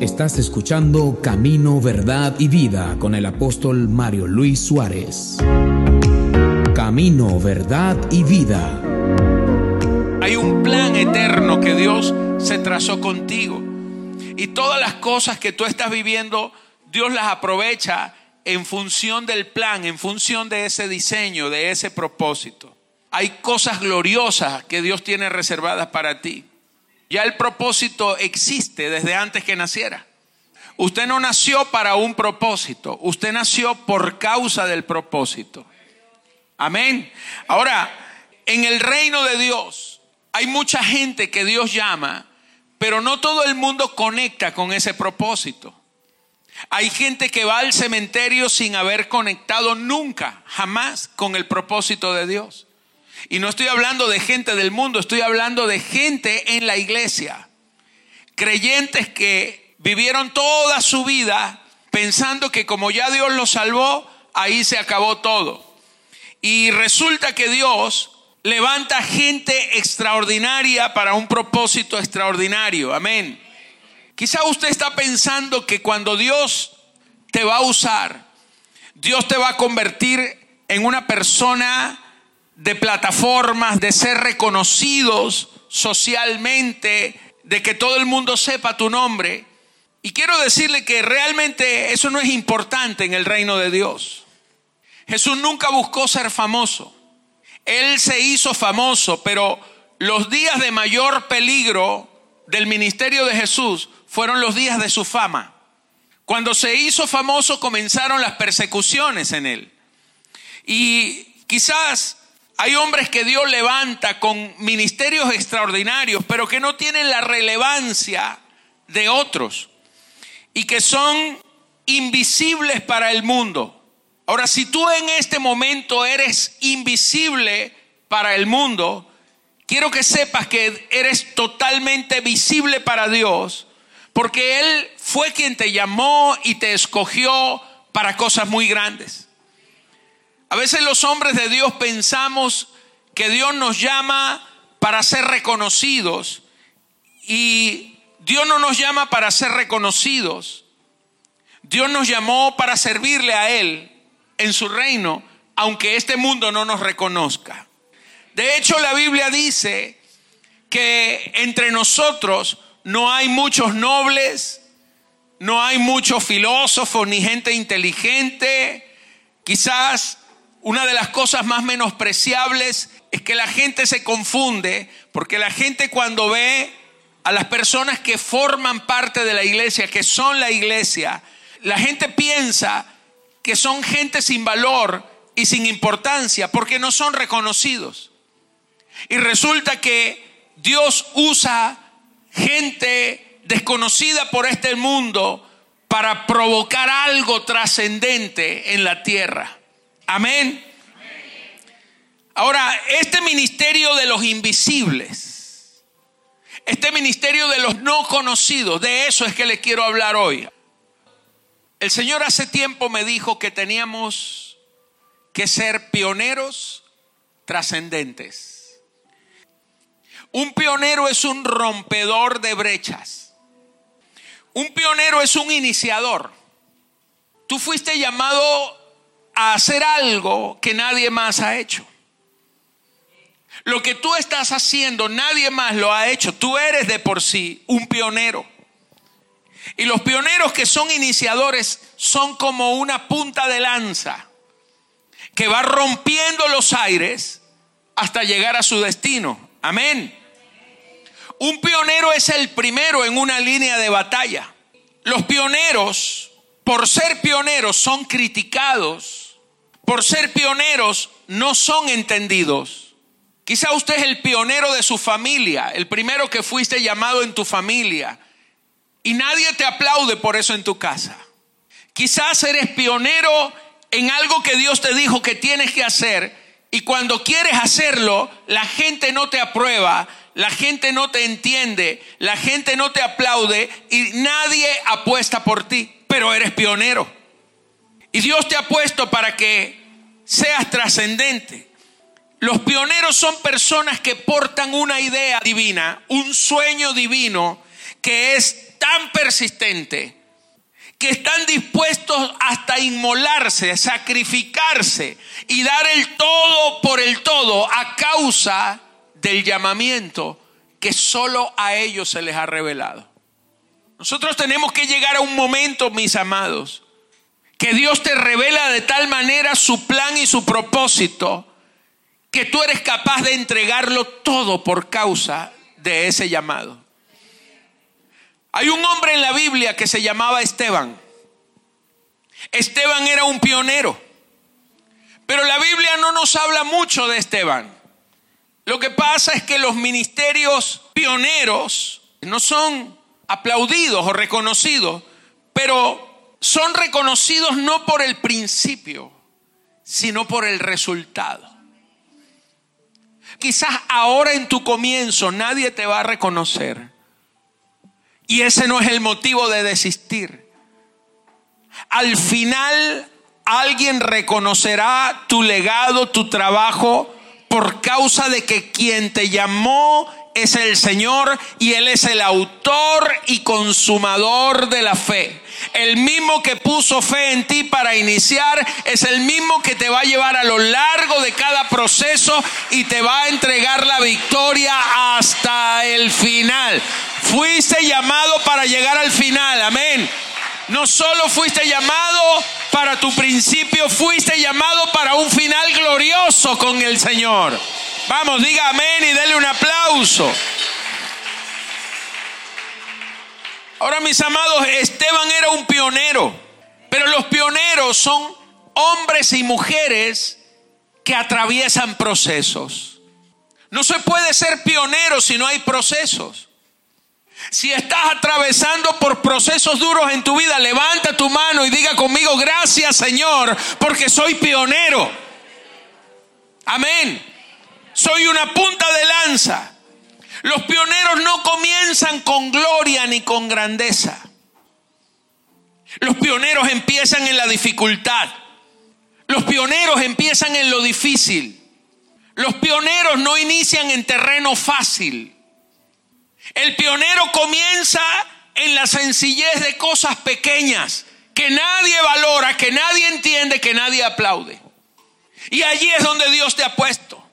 Estás escuchando Camino, Verdad y Vida con el apóstol Mario Luis Suárez. Camino, Verdad y Vida. Hay un plan eterno que Dios se trazó contigo. Y todas las cosas que tú estás viviendo, Dios las aprovecha en función del plan, en función de ese diseño, de ese propósito. Hay cosas gloriosas que Dios tiene reservadas para ti. Ya el propósito existe desde antes que naciera. Usted no nació para un propósito, usted nació por causa del propósito. Amén. Ahora, en el reino de Dios hay mucha gente que Dios llama, pero no todo el mundo conecta con ese propósito. Hay gente que va al cementerio sin haber conectado nunca, jamás con el propósito de Dios. Y no estoy hablando de gente del mundo, estoy hablando de gente en la iglesia. Creyentes que vivieron toda su vida pensando que como ya Dios los salvó, ahí se acabó todo. Y resulta que Dios levanta gente extraordinaria para un propósito extraordinario. Amén. Quizá usted está pensando que cuando Dios te va a usar, Dios te va a convertir en una persona de plataformas, de ser reconocidos socialmente, de que todo el mundo sepa tu nombre. Y quiero decirle que realmente eso no es importante en el reino de Dios. Jesús nunca buscó ser famoso. Él se hizo famoso, pero los días de mayor peligro del ministerio de Jesús fueron los días de su fama. Cuando se hizo famoso comenzaron las persecuciones en él. Y quizás hay hombres que Dios levanta con ministerios extraordinarios, pero que no tienen la relevancia de otros y que son invisibles para el mundo. Ahora, si tú en este momento eres invisible para el mundo, quiero que sepas que eres totalmente visible para Dios, porque Él fue quien te llamó y te escogió para cosas muy grandes. A veces los hombres de Dios pensamos que Dios nos llama para ser reconocidos y Dios no nos llama para ser reconocidos. Dios nos llamó para servirle a Él en su reino, aunque este mundo no nos reconozca. De hecho, la Biblia dice que entre nosotros no hay muchos nobles, no hay muchos filósofos ni gente inteligente. Quizás una de las cosas más menospreciables es que la gente se confunde, porque la gente cuando ve a las personas que forman parte de la iglesia, que son la iglesia, la gente piensa que son gente sin valor y sin importancia, porque no son reconocidos. Y resulta que Dios usa gente desconocida por este mundo para provocar algo trascendente en la tierra. Amén. Ahora, este ministerio de los invisibles, este ministerio de los no conocidos, de eso es que le quiero hablar hoy. El Señor hace tiempo me dijo que teníamos que ser pioneros trascendentes. Un pionero es un rompedor de brechas. Un pionero es un iniciador. Tú fuiste llamado a hacer algo que nadie más ha hecho. Lo que tú estás haciendo, nadie más lo ha hecho. Tú eres de por sí un pionero. Y los pioneros que son iniciadores son como una punta de lanza que va rompiendo los aires hasta llegar a su destino. Amén. Un pionero es el primero en una línea de batalla. Los pioneros, por ser pioneros, son criticados por ser pioneros, no son entendidos. Quizá usted es el pionero de su familia, el primero que fuiste llamado en tu familia, y nadie te aplaude por eso en tu casa. Quizás eres pionero en algo que Dios te dijo que tienes que hacer, y cuando quieres hacerlo, la gente no te aprueba, la gente no te entiende, la gente no te aplaude y nadie apuesta por ti, pero eres pionero. Y Dios te ha puesto para que seas trascendente. Los pioneros son personas que portan una idea divina, un sueño divino que es tan persistente que están dispuestos hasta inmolarse, sacrificarse y dar el todo por el todo a causa del llamamiento que solo a ellos se les ha revelado. Nosotros tenemos que llegar a un momento, mis amados, que Dios te revela de tal manera su plan y su propósito que tú eres capaz de entregarlo todo por causa de ese llamado. Hay un hombre en la Biblia que se llamaba Esteban. Esteban era un pionero, pero la Biblia no nos habla mucho de Esteban. Lo que pasa es que los ministerios pioneros no son aplaudidos o reconocidos, pero son reconocidos no por el principio, sino por el resultado. Quizás ahora en tu comienzo nadie te va a reconocer. Y ese no es el motivo de desistir. Al final alguien reconocerá tu legado, tu trabajo, por causa de que quien te llamó es el Señor y Él es el autor y consumador de la fe. El mismo que puso fe en ti para iniciar es el mismo que te va a llevar a lo largo de cada proceso y te va a entregar la victoria hasta el final. Fuiste llamado para llegar al final, amén. No solo fuiste llamado para tu principio, fuiste llamado para un final glorioso con el Señor. Vamos, diga amén y dele un aplauso. Ahora, mis amados, Esteban era un pionero, pero los pioneros son hombres y mujeres que atraviesan procesos. No se puede ser pionero si no hay procesos. Si estás atravesando por procesos duros en tu vida, levanta tu mano y diga conmigo, gracias Señor, porque soy pionero. Amén. Soy una punta de lanza. Los pioneros no comienzan con gloria ni con grandeza. Los pioneros empiezan en la dificultad. Los pioneros empiezan en lo difícil. Los pioneros no inician en terreno fácil. El pionero comienza en la sencillez de cosas pequeñas que nadie valora, que nadie entiende, que nadie aplaude. Y allí es donde Dios te ha puesto.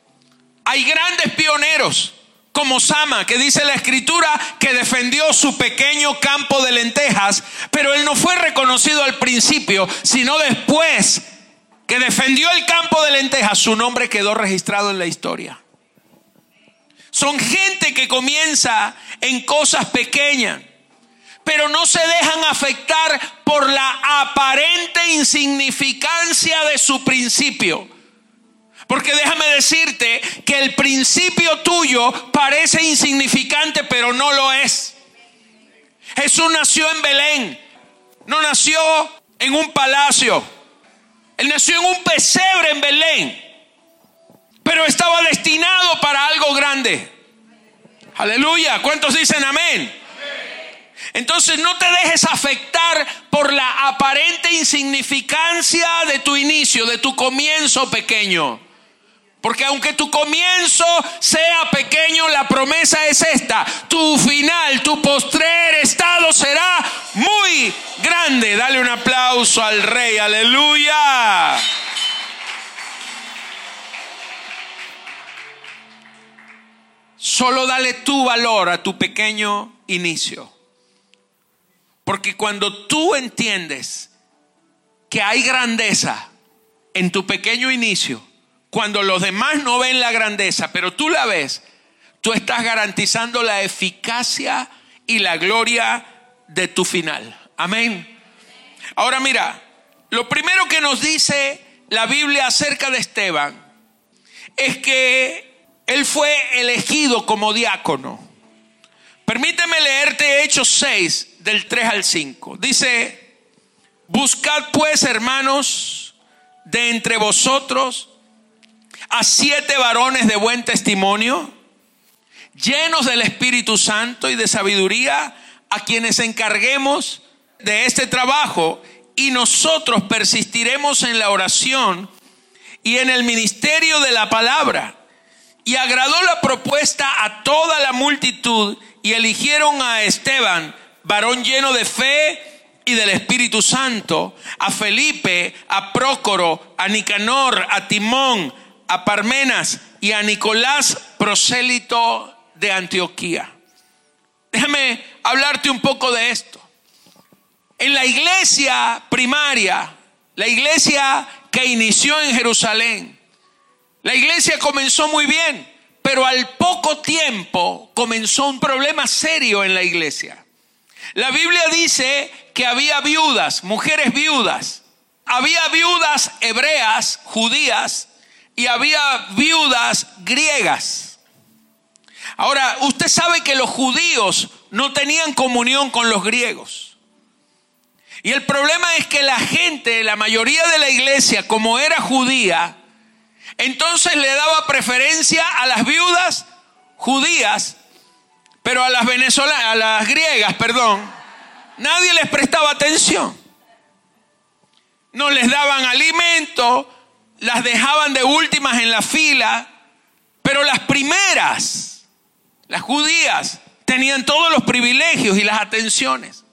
Hay grandes pioneros como Sama, que dice la escritura que defendió su pequeño campo de lentejas, pero él no fue reconocido al principio, sino después que defendió el campo de lentejas, su nombre quedó registrado en la historia. Son gente que comienza en cosas pequeñas, pero no se dejan afectar por la aparente insignificancia de su principio. Porque déjame decirte que el principio tuyo parece insignificante, pero no lo es. Jesús nació en Belén, no nació en un palacio. Él nació en un pesebre en Belén, pero estaba destinado para algo grande. Aleluya, ¿cuántos dicen amén? Entonces no te dejes afectar por la aparente insignificancia de tu inicio, de tu comienzo pequeño. Porque aunque tu comienzo sea pequeño, la promesa es esta. Tu final, tu postrer estado será muy grande. Dale un aplauso al rey. Aleluya. Solo dale tu valor a tu pequeño inicio. Porque cuando tú entiendes que hay grandeza en tu pequeño inicio, cuando los demás no ven la grandeza, pero tú la ves, tú estás garantizando la eficacia y la gloria de tu final. Amén. Ahora mira, lo primero que nos dice la Biblia acerca de Esteban es que él fue elegido como diácono. Permíteme leerte Hechos 6 del 3 al 5. Dice, buscad pues hermanos de entre vosotros a siete varones de buen testimonio, llenos del Espíritu Santo y de sabiduría, a quienes encarguemos de este trabajo y nosotros persistiremos en la oración y en el ministerio de la palabra. Y agradó la propuesta a toda la multitud y eligieron a Esteban varón lleno de fe y del Espíritu Santo, a Felipe, a Prócoro, a Nicanor, a Timón, a Parmenas y a Nicolás, prosélito de Antioquía. Déjame hablarte un poco de esto. En la iglesia primaria, la iglesia que inició en Jerusalén, la iglesia comenzó muy bien, pero al poco tiempo comenzó un problema serio en la iglesia. La Biblia dice que había viudas, mujeres viudas. Había viudas hebreas, judías, y había viudas griegas. Ahora, usted sabe que los judíos no tenían comunión con los griegos. Y el problema es que la gente, la mayoría de la iglesia, como era judía, entonces le daba preferencia a las viudas judías, pero a las venezolanas, a las griegas, perdón, nadie les prestaba atención. No les daban alimento, las dejaban de últimas en la fila, pero las primeras, las judías, tenían todos los privilegios y las atenciones.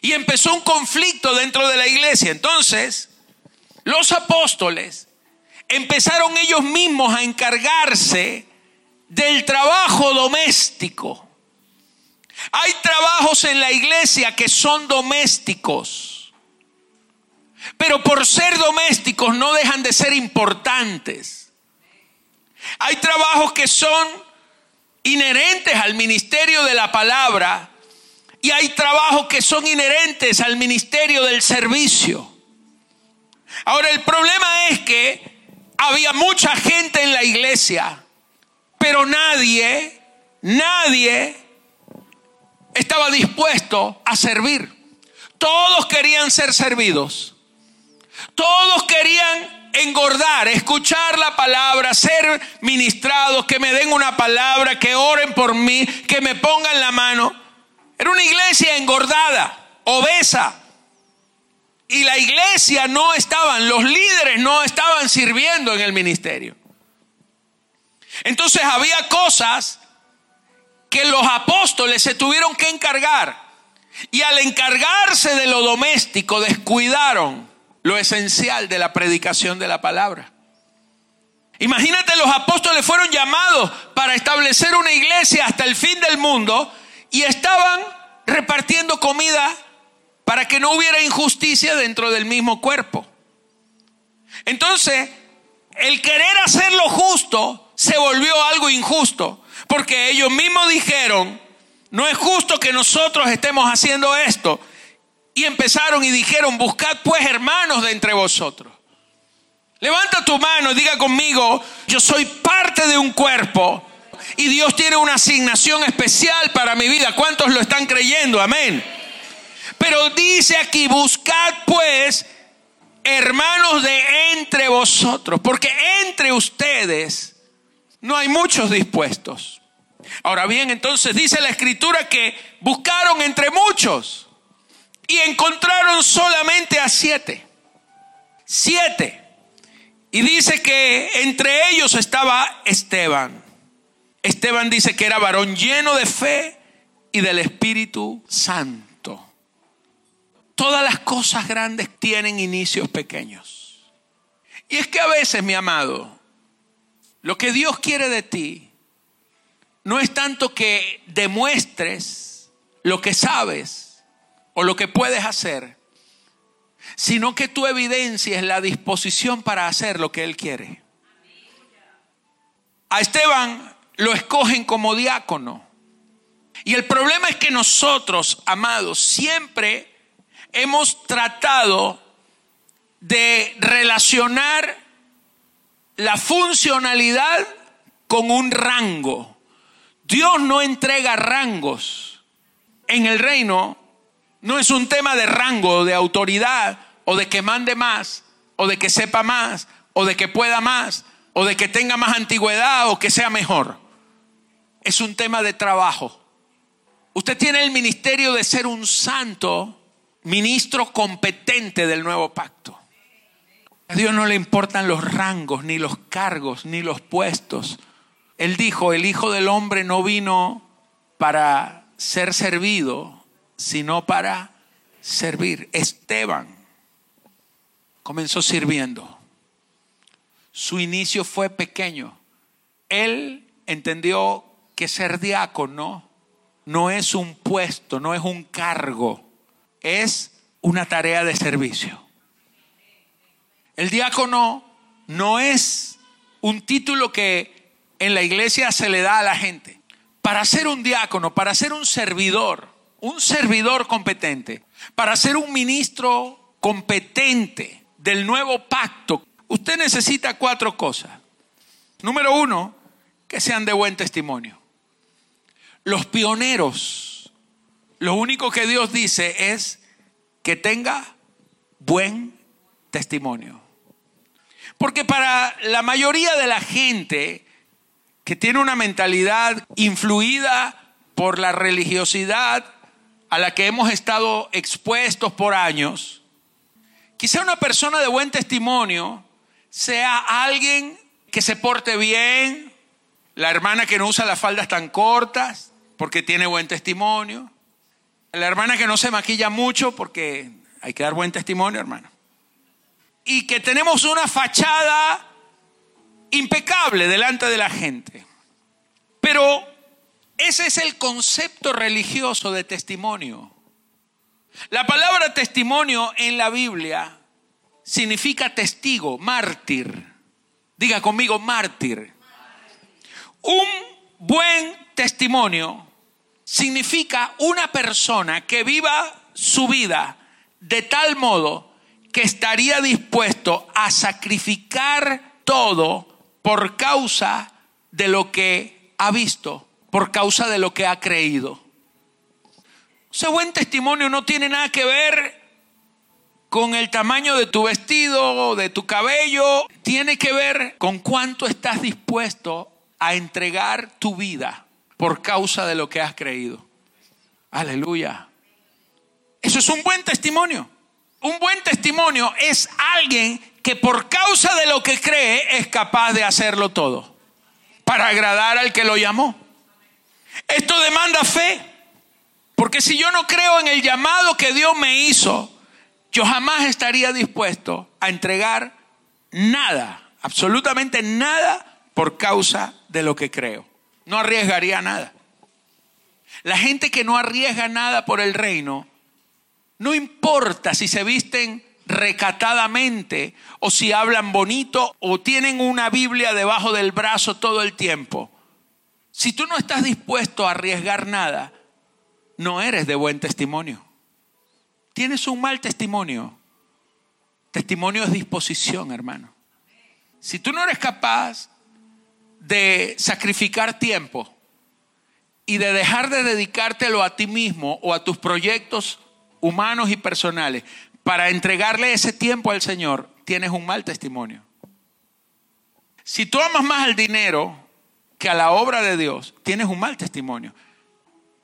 Y empezó un conflicto dentro de la iglesia. Entonces, los apóstoles empezaron ellos mismos a encargarse del trabajo doméstico. Hay trabajos en la iglesia que son domésticos, pero por ser domésticos no dejan de ser importantes. Hay trabajos que son inherentes al ministerio de la palabra y hay trabajos que son inherentes al ministerio del servicio. Ahora el problema es que había mucha gente en la iglesia, pero nadie, nadie estaba dispuesto a servir. Todos querían ser servidos. Todos querían engordar, escuchar la palabra, ser ministrados, que me den una palabra, que oren por mí, que me pongan la mano. Era una iglesia engordada, obesa. Y la iglesia no estaban, los líderes no estaban sirviendo en el ministerio. Entonces había cosas que los apóstoles se tuvieron que encargar. Y al encargarse de lo doméstico, descuidaron lo esencial de la predicación de la palabra. Imagínate, los apóstoles fueron llamados para establecer una iglesia hasta el fin del mundo y estaban repartiendo comida para que no hubiera injusticia dentro del mismo cuerpo. Entonces, el querer hacer lo justo se volvió algo injusto, porque ellos mismos dijeron, no es justo que nosotros estemos haciendo esto. Y empezaron y dijeron, buscad pues hermanos de entre vosotros. Levanta tu mano y diga conmigo, yo soy parte de un cuerpo y Dios tiene una asignación especial para mi vida. ¿Cuántos lo están creyendo? Amén. Pero dice aquí, buscad pues hermanos de entre vosotros, porque entre ustedes no hay muchos dispuestos. Ahora bien, entonces dice la escritura que buscaron entre muchos y encontraron solamente a siete. Siete. Y dice que entre ellos estaba Esteban. Esteban dice que era varón lleno de fe y del Espíritu Santo. Todas las cosas grandes tienen inicios pequeños. Y es que a veces, mi amado, lo que Dios quiere de ti no es tanto que demuestres lo que sabes o lo que puedes hacer, sino que tú evidencies la disposición para hacer lo que Él quiere. A Esteban lo escogen como diácono. Y el problema es que nosotros, amados, siempre hemos tratado de relacionar la funcionalidad con un rango. Dios no entrega rangos. En el reino no es un tema de rango, de autoridad, o de que mande más, o de que sepa más, o de que pueda más, o de que tenga más antigüedad, o que sea mejor. Es un tema de trabajo. Usted tiene el ministerio de ser un santo ministro competente del nuevo pacto. A Dios no le importan los rangos, ni los cargos, ni los puestos. Él dijo, el Hijo del Hombre no vino para ser servido, sino para servir. Esteban comenzó sirviendo. Su inicio fue pequeño. Él entendió que ser diácono no es un puesto, no es un cargo, es una tarea de servicio. El diácono no es un título que en la iglesia se le da a la gente. Para ser un diácono, para ser un servidor, un servidor competente, para ser un ministro competente del nuevo pacto, usted necesita cuatro cosas. Número uno, que sean de buen testimonio. Los pioneros, lo único que Dios dice es que tenga buen testimonio. Porque para la mayoría de la gente que tiene una mentalidad influida por la religiosidad a la que hemos estado expuestos por años, quizá una persona de buen testimonio sea alguien que se porte bien, la hermana que no usa las faldas tan cortas porque tiene buen testimonio, la hermana que no se maquilla mucho porque hay que dar buen testimonio, hermano y que tenemos una fachada impecable delante de la gente. Pero ese es el concepto religioso de testimonio. La palabra testimonio en la Biblia significa testigo, mártir. Diga conmigo, mártir. Un buen testimonio significa una persona que viva su vida de tal modo que estaría dispuesto a sacrificar todo por causa de lo que ha visto, por causa de lo que ha creído. Ese buen testimonio no tiene nada que ver con el tamaño de tu vestido, o de tu cabello, tiene que ver con cuánto estás dispuesto a entregar tu vida por causa de lo que has creído. Aleluya. Eso es un buen testimonio. Un buen testimonio es alguien que por causa de lo que cree es capaz de hacerlo todo para agradar al que lo llamó. Esto demanda fe, porque si yo no creo en el llamado que Dios me hizo, yo jamás estaría dispuesto a entregar nada, absolutamente nada, por causa de lo que creo. No arriesgaría nada. La gente que no arriesga nada por el reino no importa si se visten recatadamente o si hablan bonito o tienen una Biblia debajo del brazo todo el tiempo. Si tú no estás dispuesto a arriesgar nada, no eres de buen testimonio. Tienes un mal testimonio. Testimonio es disposición, hermano. Si tú no eres capaz de sacrificar tiempo y de dejar de dedicártelo a ti mismo o a tus proyectos humanos y personales, para entregarle ese tiempo al Señor, tienes un mal testimonio. Si tú amas más al dinero que a la obra de Dios, tienes un mal testimonio.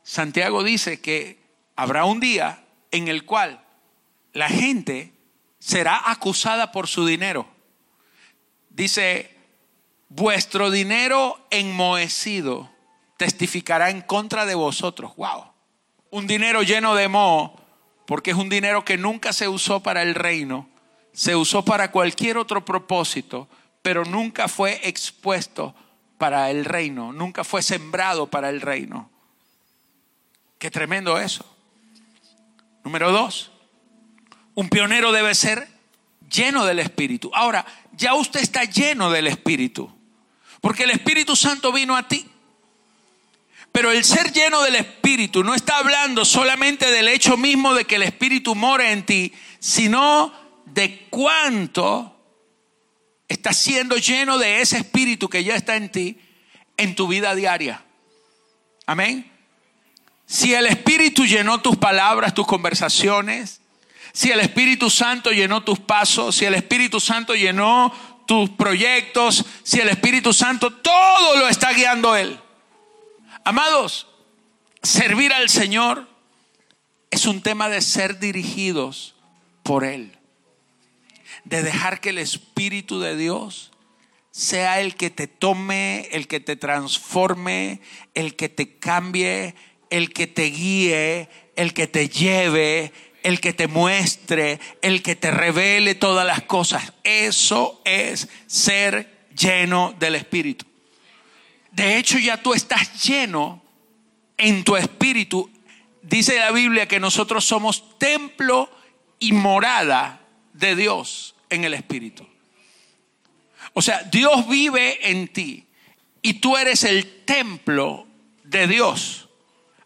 Santiago dice que habrá un día en el cual la gente será acusada por su dinero. Dice, vuestro dinero enmohecido testificará en contra de vosotros. Wow. Un dinero lleno de moho porque es un dinero que nunca se usó para el reino, se usó para cualquier otro propósito, pero nunca fue expuesto para el reino, nunca fue sembrado para el reino. Qué tremendo eso. Número dos, un pionero debe ser lleno del Espíritu. Ahora, ya usted está lleno del Espíritu, porque el Espíritu Santo vino a ti. Pero el ser lleno del Espíritu no está hablando solamente del hecho mismo de que el Espíritu mora en ti, sino de cuánto estás siendo lleno de ese Espíritu que ya está en ti en tu vida diaria. Amén. Si el Espíritu llenó tus palabras, tus conversaciones, si el Espíritu Santo llenó tus pasos, si el Espíritu Santo llenó tus proyectos, si el Espíritu Santo todo lo está guiando Él. Amados, servir al Señor es un tema de ser dirigidos por Él, de dejar que el Espíritu de Dios sea el que te tome, el que te transforme, el que te cambie, el que te guíe, el que te lleve, el que te muestre, el que te revele todas las cosas. Eso es ser lleno del Espíritu. De hecho, ya tú estás lleno en tu espíritu. Dice la Biblia que nosotros somos templo y morada de Dios en el Espíritu. O sea, Dios vive en ti y tú eres el templo de Dios.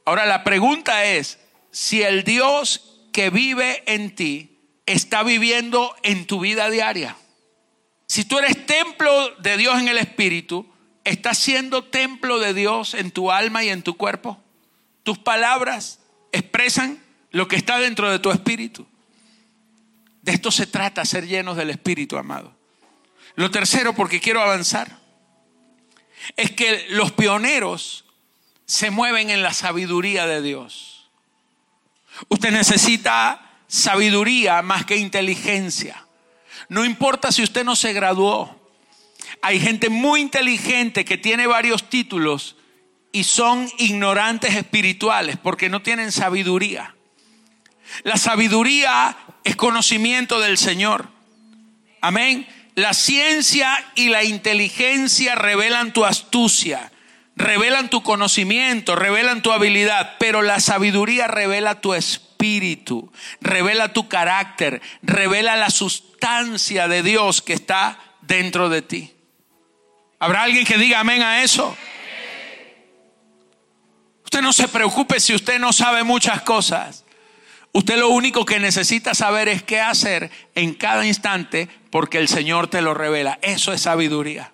Ahora la pregunta es, si el Dios que vive en ti está viviendo en tu vida diaria. Si tú eres templo de Dios en el Espíritu, ¿estás siendo templo de Dios en tu alma y en tu cuerpo? ¿Tus palabras expresan lo que está dentro de tu espíritu? De esto se trata, ser llenos del Espíritu, amado. Lo tercero, porque quiero avanzar, es que los pioneros se mueven en la sabiduría de Dios. Usted necesita sabiduría más que inteligencia. No importa si usted no se graduó. Hay gente muy inteligente que tiene varios títulos y son ignorantes espirituales porque no tienen sabiduría. La sabiduría es conocimiento del Señor. Amén. La ciencia y la inteligencia revelan tu astucia, revelan tu conocimiento, revelan tu habilidad, pero la sabiduría revela tu espíritu, revela tu carácter, revela la sustancia de Dios que está dentro de ti. ¿Habrá alguien que diga amén a eso? Usted no se preocupe si usted no sabe muchas cosas. Usted lo único que necesita saber es qué hacer en cada instante porque el Señor te lo revela. Eso es sabiduría.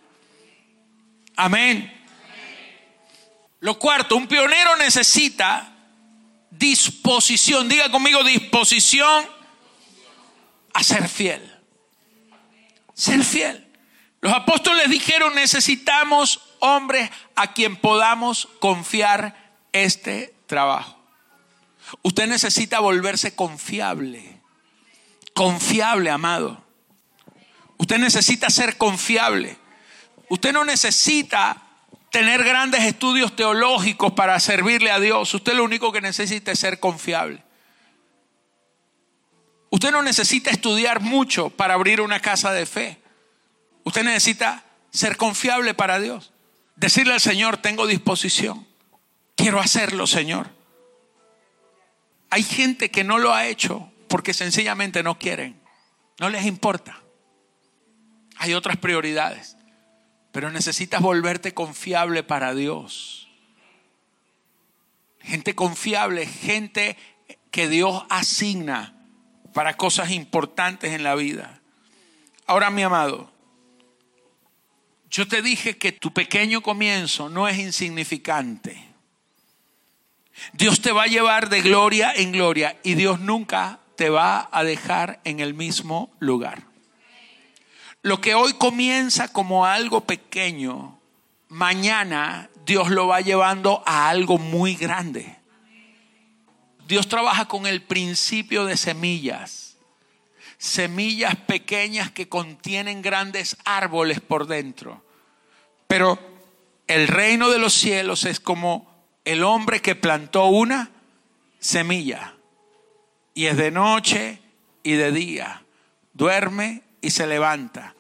Amén. Lo cuarto, un pionero necesita disposición. Diga conmigo disposición a ser fiel. Ser fiel. Los apóstoles dijeron necesitamos hombres a quien podamos confiar este trabajo. Usted necesita volverse confiable. Confiable, amado. Usted necesita ser confiable. Usted no necesita tener grandes estudios teológicos para servirle a Dios. Usted lo único que necesita es ser confiable. Usted no necesita estudiar mucho para abrir una casa de fe. Usted necesita ser confiable para Dios. Decirle al Señor, tengo disposición. Quiero hacerlo, Señor. Hay gente que no lo ha hecho porque sencillamente no quieren. No les importa. Hay otras prioridades. Pero necesitas volverte confiable para Dios. Gente confiable, gente que Dios asigna para cosas importantes en la vida. Ahora, mi amado, yo te dije que tu pequeño comienzo no es insignificante. Dios te va a llevar de gloria en gloria y Dios nunca te va a dejar en el mismo lugar. Lo que hoy comienza como algo pequeño, mañana Dios lo va llevando a algo muy grande. Dios trabaja con el principio de semillas. Semillas pequeñas que contienen grandes árboles por dentro. Pero el reino de los cielos es como el hombre que plantó una semilla. Y es de noche y de día. Duerme y se levanta.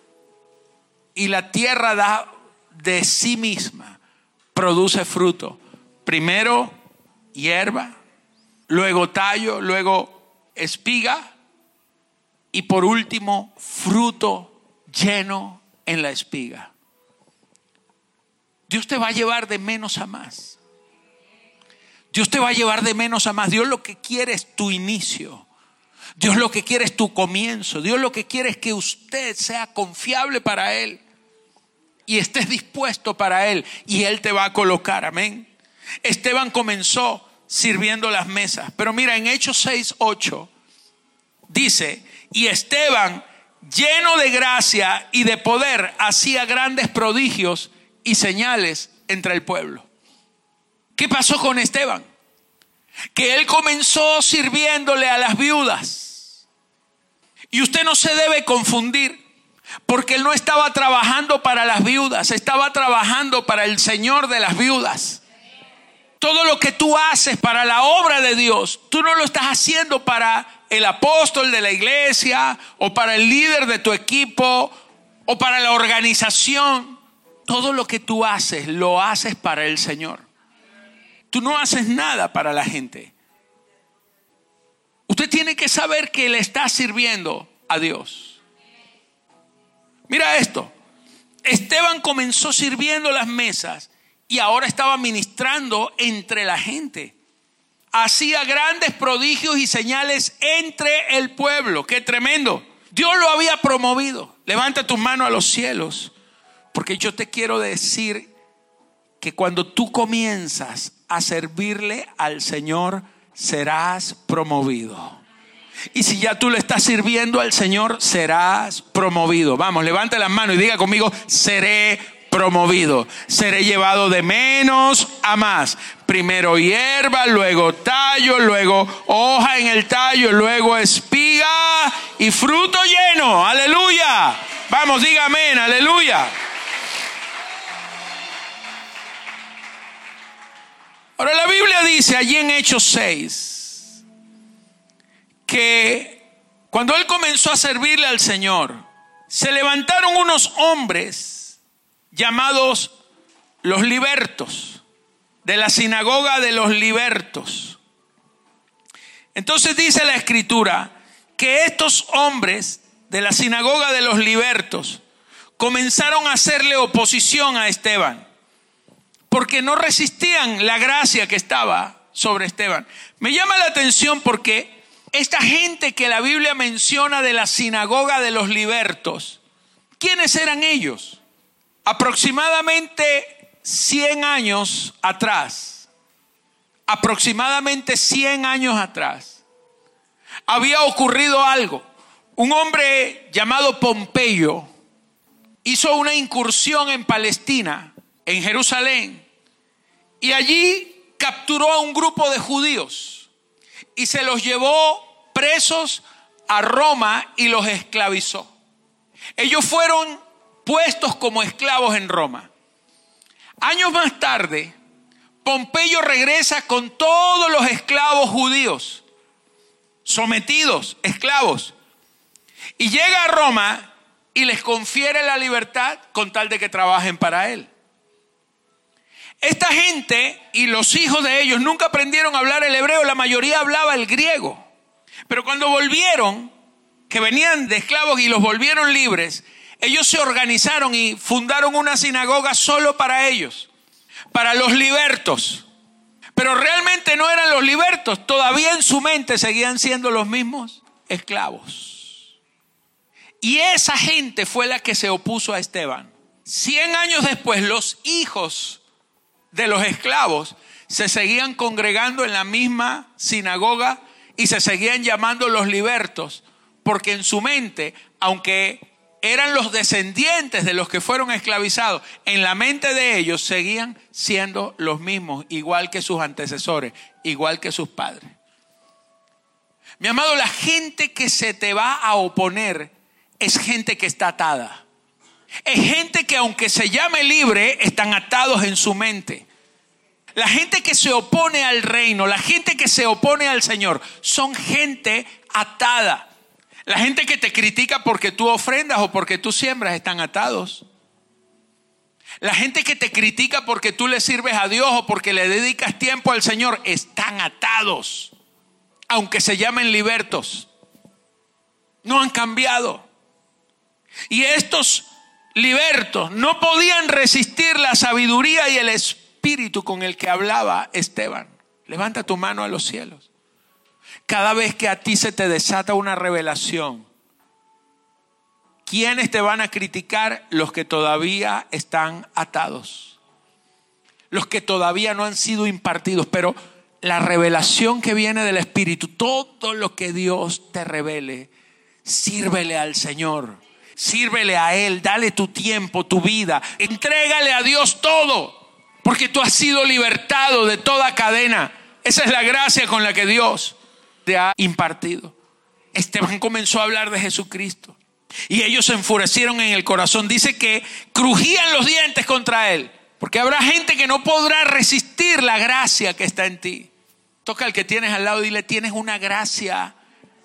Y la tierra da de sí misma, produce fruto. Primero hierba, luego tallo, luego espiga y por último fruto lleno en la espiga. Dios te va a llevar de menos a más. Dios te va a llevar de menos a más. Dios lo que quiere es tu inicio. Dios lo que quiere es tu comienzo. Dios lo que quiere es que usted sea confiable para Él y estés dispuesto para Él y Él te va a colocar. Amén. Esteban comenzó sirviendo las mesas. Pero mira, en Hechos 6, 8 dice, y Esteban, lleno de gracia y de poder, hacía grandes prodigios y señales entre el pueblo. ¿Qué pasó con Esteban? Que él comenzó sirviéndole a las viudas. Y usted no se debe confundir, porque él no estaba trabajando para las viudas, estaba trabajando para el Señor de las viudas. Todo lo que tú haces para la obra de Dios, tú no lo estás haciendo para el apóstol de la iglesia o para el líder de tu equipo o para la organización. Todo lo que tú haces lo haces para el Señor. Tú no haces nada para la gente. Usted tiene que saber que le está sirviendo a Dios. Mira esto. Esteban comenzó sirviendo las mesas y ahora estaba ministrando entre la gente. Hacía grandes prodigios y señales entre el pueblo. Qué tremendo. Dios lo había promovido. Levanta tus manos a los cielos. Porque yo te quiero decir que cuando tú comienzas a servirle al Señor, serás promovido. Y si ya tú le estás sirviendo al Señor, serás promovido. Vamos, levante las manos y diga conmigo, seré promovido. Seré llevado de menos a más. Primero hierba, luego tallo, luego hoja en el tallo, luego espiga y fruto lleno. Aleluya. Vamos, diga amén, aleluya. Ahora la Biblia dice allí en Hechos 6 que cuando él comenzó a servirle al Señor, se levantaron unos hombres llamados los libertos, de la sinagoga de los libertos. Entonces dice la escritura que estos hombres de la sinagoga de los libertos comenzaron a hacerle oposición a Esteban porque no resistían la gracia que estaba sobre Esteban. Me llama la atención porque esta gente que la Biblia menciona de la sinagoga de los libertos, ¿quiénes eran ellos? Aproximadamente 100 años atrás, aproximadamente 100 años atrás, había ocurrido algo. Un hombre llamado Pompeyo hizo una incursión en Palestina en Jerusalén y allí capturó a un grupo de judíos y se los llevó presos a Roma y los esclavizó. Ellos fueron puestos como esclavos en Roma. Años más tarde, Pompeyo regresa con todos los esclavos judíos, sometidos, esclavos, y llega a Roma y les confiere la libertad con tal de que trabajen para él. Esta gente y los hijos de ellos nunca aprendieron a hablar el hebreo, la mayoría hablaba el griego. Pero cuando volvieron, que venían de esclavos y los volvieron libres, ellos se organizaron y fundaron una sinagoga solo para ellos, para los libertos. Pero realmente no eran los libertos, todavía en su mente seguían siendo los mismos esclavos. Y esa gente fue la que se opuso a Esteban. Cien años después, los hijos de los esclavos se seguían congregando en la misma sinagoga y se seguían llamando los libertos, porque en su mente, aunque eran los descendientes de los que fueron esclavizados, en la mente de ellos seguían siendo los mismos, igual que sus antecesores, igual que sus padres. Mi amado, la gente que se te va a oponer es gente que está atada. Es gente que aunque se llame libre, están atados en su mente. La gente que se opone al reino, la gente que se opone al Señor, son gente atada. La gente que te critica porque tú ofrendas o porque tú siembras están atados. La gente que te critica porque tú le sirves a Dios o porque le dedicas tiempo al Señor están atados, aunque se llamen libertos. No han cambiado. Y estos libertos no podían resistir la sabiduría y el espíritu con el que hablaba Esteban. Levanta tu mano a los cielos. Cada vez que a ti se te desata una revelación, ¿quiénes te van a criticar? Los que todavía están atados. Los que todavía no han sido impartidos. Pero la revelación que viene del Espíritu, todo lo que Dios te revele, sírvele al Señor Sírvele a Él, dale tu tiempo, tu vida, entrégale a Dios todo, porque tú has sido libertado de toda cadena. Esa es la gracia con la que Dios te ha impartido. Esteban comenzó a hablar de Jesucristo y ellos se enfurecieron en el corazón. Dice que crujían los dientes contra Él. Porque habrá gente que no podrá resistir la gracia que está en ti. Toca al que tienes al lado y dile, tienes una gracia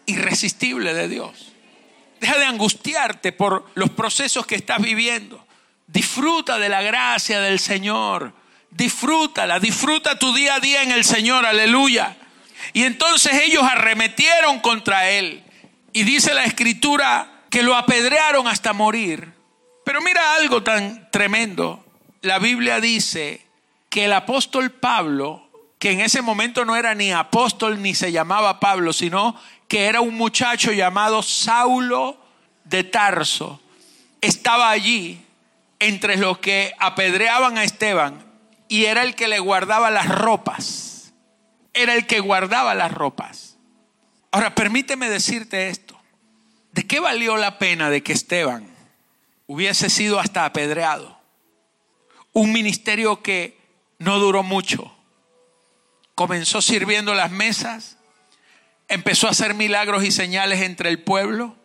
irresistible de Dios. Deja de angustiarte por los procesos que estás viviendo. Disfruta de la gracia del Señor. Disfrútala, disfruta tu día a día en el Señor, aleluya. Y entonces ellos arremetieron contra él. Y dice la escritura que lo apedrearon hasta morir. Pero mira algo tan tremendo la Biblia dice que el apóstol Pablo, que en ese momento no era ni apóstol ni se llamaba Pablo, sino que era un muchacho llamado Saulo de Tarso, estaba allí entre los que apedreaban a Esteban y era el que le guardaba las ropas. Era el que guardaba las ropas. Ahora, permíteme decirte esto. ¿De qué valió la pena de que Esteban hubiese sido hasta apedreado? un ministerio que no duró mucho. Comenzó sirviendo las mesas, empezó a hacer milagros y señales entre el pueblo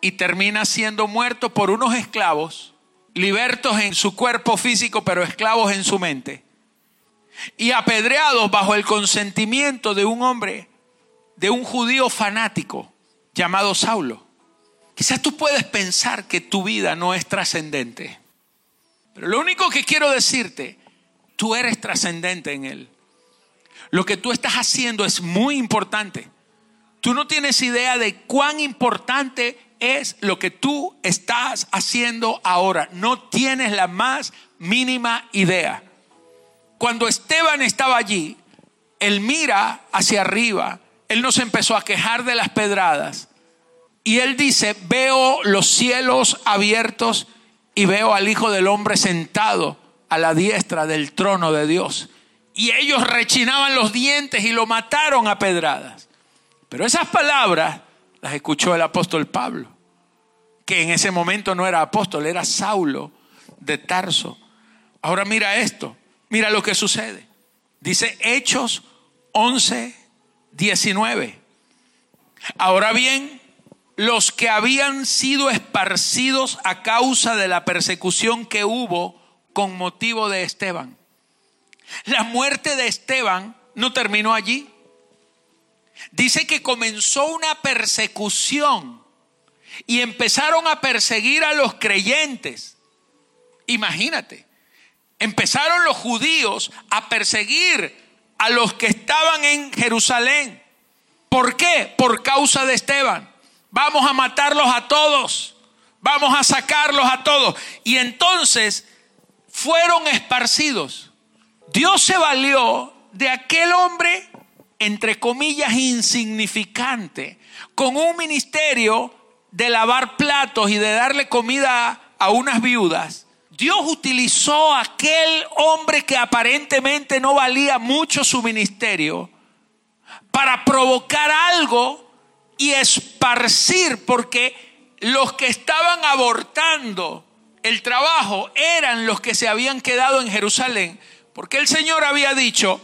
y termina siendo muerto por unos esclavos, libertos en su cuerpo físico, pero esclavos en su mente, y apedreados bajo el consentimiento de un hombre, de un judío fanático llamado Saulo. Quizás tú puedes pensar que tu vida no es trascendente. Pero lo único que quiero decirte, tú eres trascendente en Él. Lo que tú estás haciendo es muy importante. Tú no tienes idea de cuán importante es lo que tú estás haciendo ahora. No tienes la más mínima idea. Cuando Esteban estaba allí, él mira hacia arriba, él nos empezó a quejar de las pedradas. Y él dice, veo los cielos abiertos y veo al Hijo del Hombre sentado a la diestra del trono de Dios. Y ellos rechinaban los dientes y lo mataron a pedradas. Pero esas palabras las escuchó el apóstol Pablo, que en ese momento no era apóstol, era Saulo de Tarso. Ahora mira esto, mira lo que sucede. Dice Hechos 11, 19. Ahora bien, los que habían sido esparcidos a causa de la persecución que hubo con motivo de Esteban. La muerte de Esteban no terminó allí. Dice que comenzó una persecución y empezaron a perseguir a los creyentes. Imagínate, empezaron los judíos a perseguir a los que estaban en Jerusalén. ¿Por qué? Por causa de Esteban. Vamos a matarlos a todos. Vamos a sacarlos a todos. Y entonces fueron esparcidos. Dios se valió de aquel hombre, entre comillas, insignificante, con un ministerio de lavar platos y de darle comida a unas viudas. Dios utilizó a aquel hombre que aparentemente no valía mucho su ministerio para provocar algo y esparcir, porque los que estaban abortando el trabajo eran los que se habían quedado en Jerusalén, porque el Señor había dicho,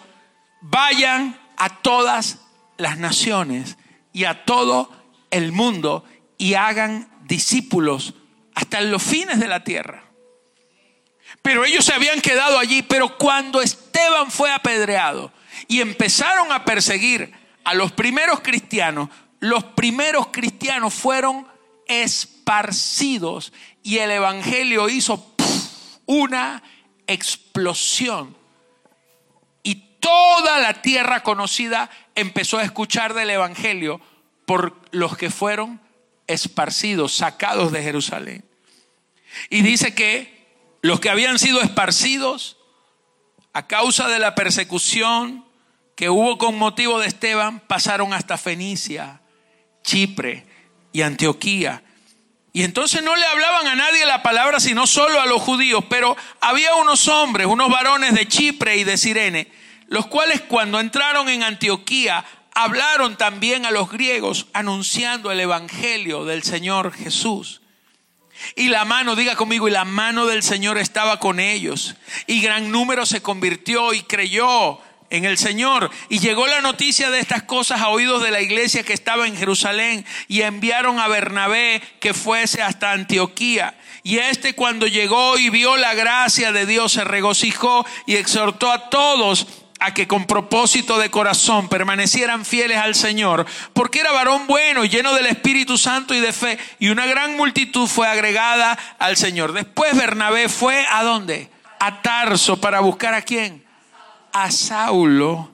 vayan a todas las naciones y a todo el mundo y hagan discípulos hasta los fines de la tierra. Pero ellos se habían quedado allí, pero cuando Esteban fue apedreado y empezaron a perseguir a los primeros cristianos, los primeros cristianos fueron esparcidos y el Evangelio hizo una explosión. Toda la tierra conocida empezó a escuchar del Evangelio por los que fueron esparcidos, sacados de Jerusalén. Y dice que los que habían sido esparcidos a causa de la persecución que hubo con motivo de Esteban pasaron hasta Fenicia, Chipre y Antioquía. Y entonces no le hablaban a nadie la palabra, sino solo a los judíos. Pero había unos hombres, unos varones de Chipre y de Sirene, los cuales cuando entraron en Antioquía hablaron también a los griegos, anunciando el Evangelio del Señor Jesús. Y la mano, diga conmigo, y la mano del Señor estaba con ellos. Y gran número se convirtió y creyó en el Señor. Y llegó la noticia de estas cosas a oídos de la iglesia que estaba en Jerusalén y enviaron a Bernabé que fuese hasta Antioquía. Y este cuando llegó y vio la gracia de Dios se regocijó y exhortó a todos a que con propósito de corazón permanecieran fieles al Señor, porque era varón bueno, lleno del Espíritu Santo y de fe, y una gran multitud fue agregada al Señor. Después Bernabé fue a dónde? A Tarso para buscar a quién? A Saulo,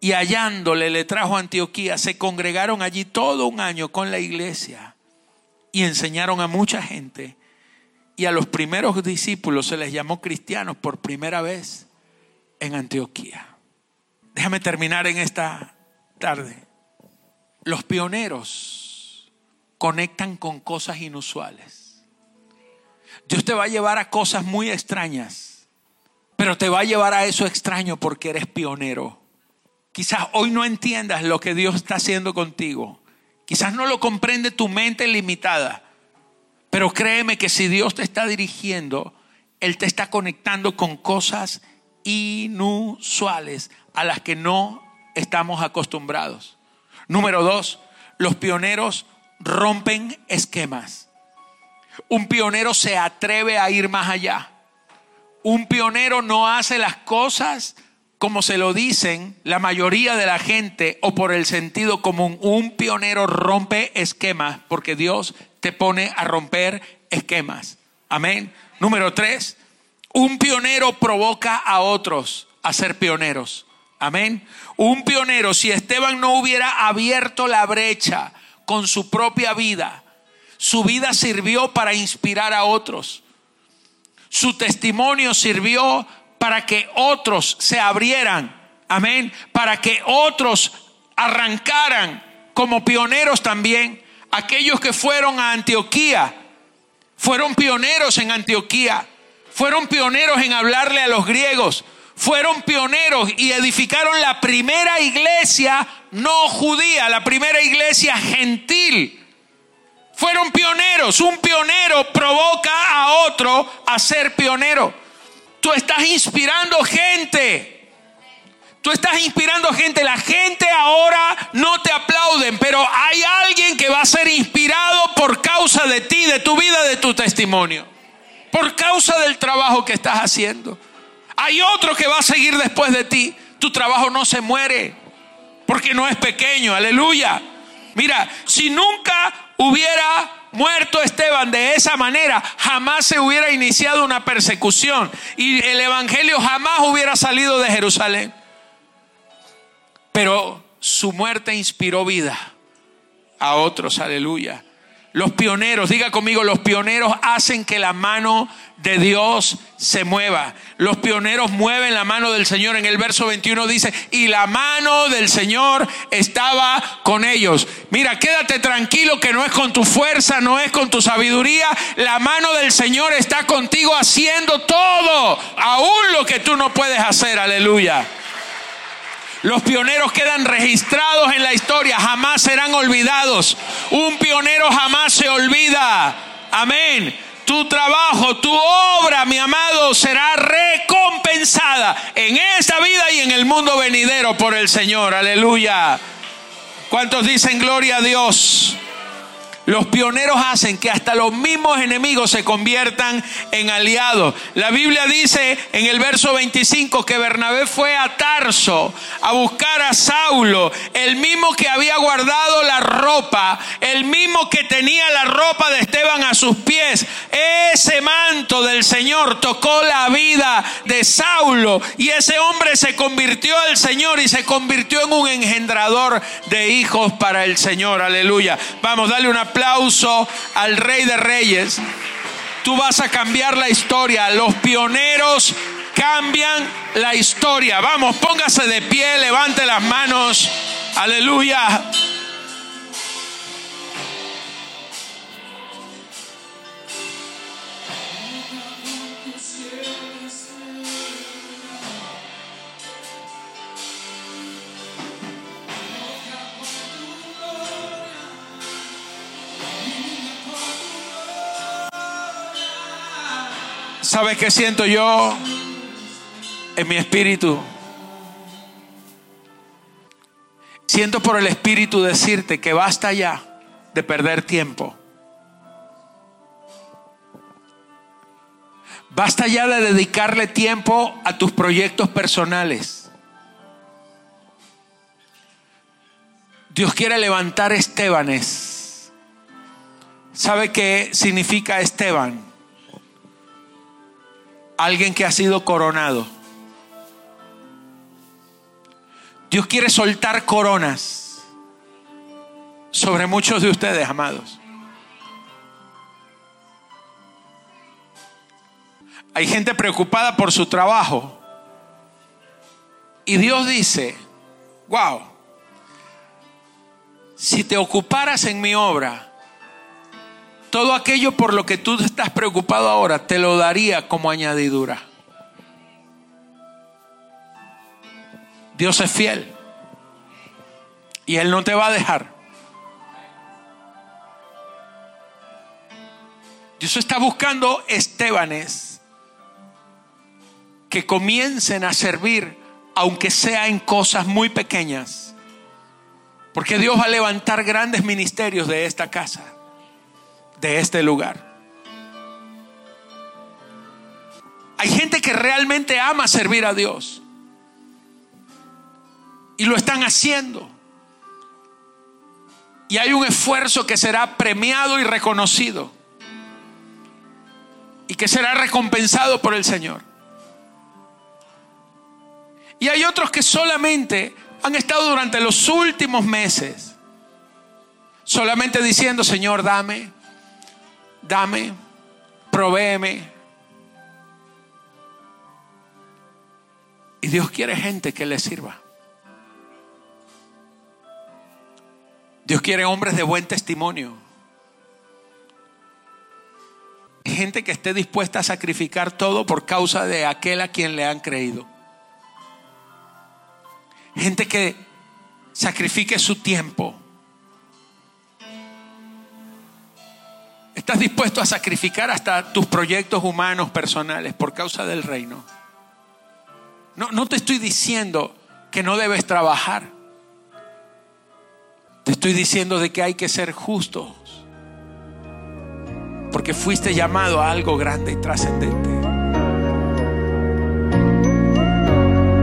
y hallándole le trajo a Antioquía. Se congregaron allí todo un año con la iglesia y enseñaron a mucha gente. Y a los primeros discípulos se les llamó cristianos por primera vez en Antioquía. Déjame terminar en esta tarde. Los pioneros conectan con cosas inusuales. Dios te va a llevar a cosas muy extrañas, pero te va a llevar a eso extraño porque eres pionero. Quizás hoy no entiendas lo que Dios está haciendo contigo. Quizás no lo comprende tu mente limitada. Pero créeme que si Dios te está dirigiendo, Él te está conectando con cosas inusuales a las que no estamos acostumbrados. Número dos, los pioneros rompen esquemas. Un pionero se atreve a ir más allá. Un pionero no hace las cosas como se lo dicen la mayoría de la gente o por el sentido común. Un pionero rompe esquemas porque Dios te pone a romper esquemas. Amén. Número tres, un pionero provoca a otros a ser pioneros. Amén. Un pionero, si Esteban no hubiera abierto la brecha con su propia vida, su vida sirvió para inspirar a otros. Su testimonio sirvió para que otros se abrieran. Amén. Para que otros arrancaran como pioneros también. Aquellos que fueron a Antioquía, fueron pioneros en Antioquía, fueron pioneros en hablarle a los griegos, fueron pioneros y edificaron la primera iglesia no judía, la primera iglesia gentil. Fueron pioneros. Un pionero provoca a otro a ser pionero. Tú estás inspirando gente. Tú estás inspirando gente. La gente ahora no te aplauden, pero hay alguien que va a ser inspirado por causa de ti, de tu vida, de tu testimonio. Por causa del trabajo que estás haciendo. Hay otro que va a seguir después de ti. Tu trabajo no se muere porque no es pequeño. Aleluya. Mira, si nunca hubiera muerto Esteban de esa manera, jamás se hubiera iniciado una persecución y el Evangelio jamás hubiera salido de Jerusalén. Pero su muerte inspiró vida a otros, aleluya. Los pioneros, diga conmigo, los pioneros hacen que la mano de Dios se mueva. Los pioneros mueven la mano del Señor. En el verso 21 dice, y la mano del Señor estaba con ellos. Mira, quédate tranquilo que no es con tu fuerza, no es con tu sabiduría. La mano del Señor está contigo haciendo todo, aún lo que tú no puedes hacer. Aleluya. Los pioneros quedan registrados en la historia, jamás serán olvidados. Un pionero jamás se olvida. Amén. Tu trabajo, tu obra, mi amado, será recompensada en esta vida y en el mundo venidero por el Señor. Aleluya. ¿Cuántos dicen gloria a Dios? Los pioneros hacen que hasta los mismos enemigos se conviertan en aliados. La Biblia dice en el verso 25 que Bernabé fue a Tarso a buscar a Saulo, el mismo que había guardado la ropa, el mismo que tenía la ropa de Esteban a sus pies. Ese manto del Señor tocó la vida de Saulo y ese hombre se convirtió al Señor y se convirtió en un engendrador de hijos para el Señor. Aleluya. Vamos, dale una aplauso al Rey de Reyes. Tú vas a cambiar la historia. Los pioneros cambian la historia. Vamos, póngase de pie, levante las manos. Aleluya. ¿Sabes qué siento yo en mi espíritu? Siento por el Espíritu decirte que basta ya de perder tiempo. Basta ya de dedicarle tiempo a tus proyectos personales. Dios quiere levantar Estebanes. ¿Sabe qué significa Esteban? Alguien que ha sido coronado. Dios quiere soltar coronas sobre muchos de ustedes, amados. Hay gente preocupada por su trabajo. Y Dios dice, wow, si te ocuparas en mi obra, todo aquello por lo que tú estás preocupado ahora, te lo daría como añadidura. Dios es fiel. Y Él no te va a dejar. Dios está buscando Estebanes que comiencen a servir, aunque sea en cosas muy pequeñas. Porque Dios va a levantar grandes ministerios de esta casa, de este lugar. Hay gente que realmente ama servir a Dios. Y lo están haciendo. Y hay un esfuerzo que será premiado y reconocido. Y que será recompensado por el Señor. Y hay otros que solamente han estado durante los últimos meses solamente diciendo, Señor, dame, dame, provéeme. Y Dios quiere gente que le sirva. Dios quiere hombres de buen testimonio. Gente que esté dispuesta a sacrificar todo por causa de aquel a quien le han creído. Gente que sacrifique su tiempo. Estás dispuesto a sacrificar hasta tus proyectos humanos personales por causa del reino. No, no te estoy diciendo que no debes trabajar. Te estoy diciendo de que hay que ser justos. Porque fuiste llamado a algo grande y trascendente.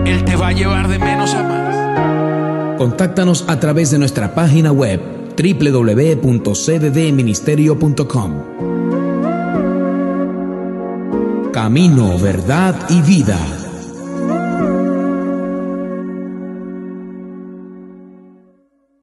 Él te va a llevar de menos a más. Contáctanos a través de nuestra página web www.cddministerio.com. Camino, verdad y vida.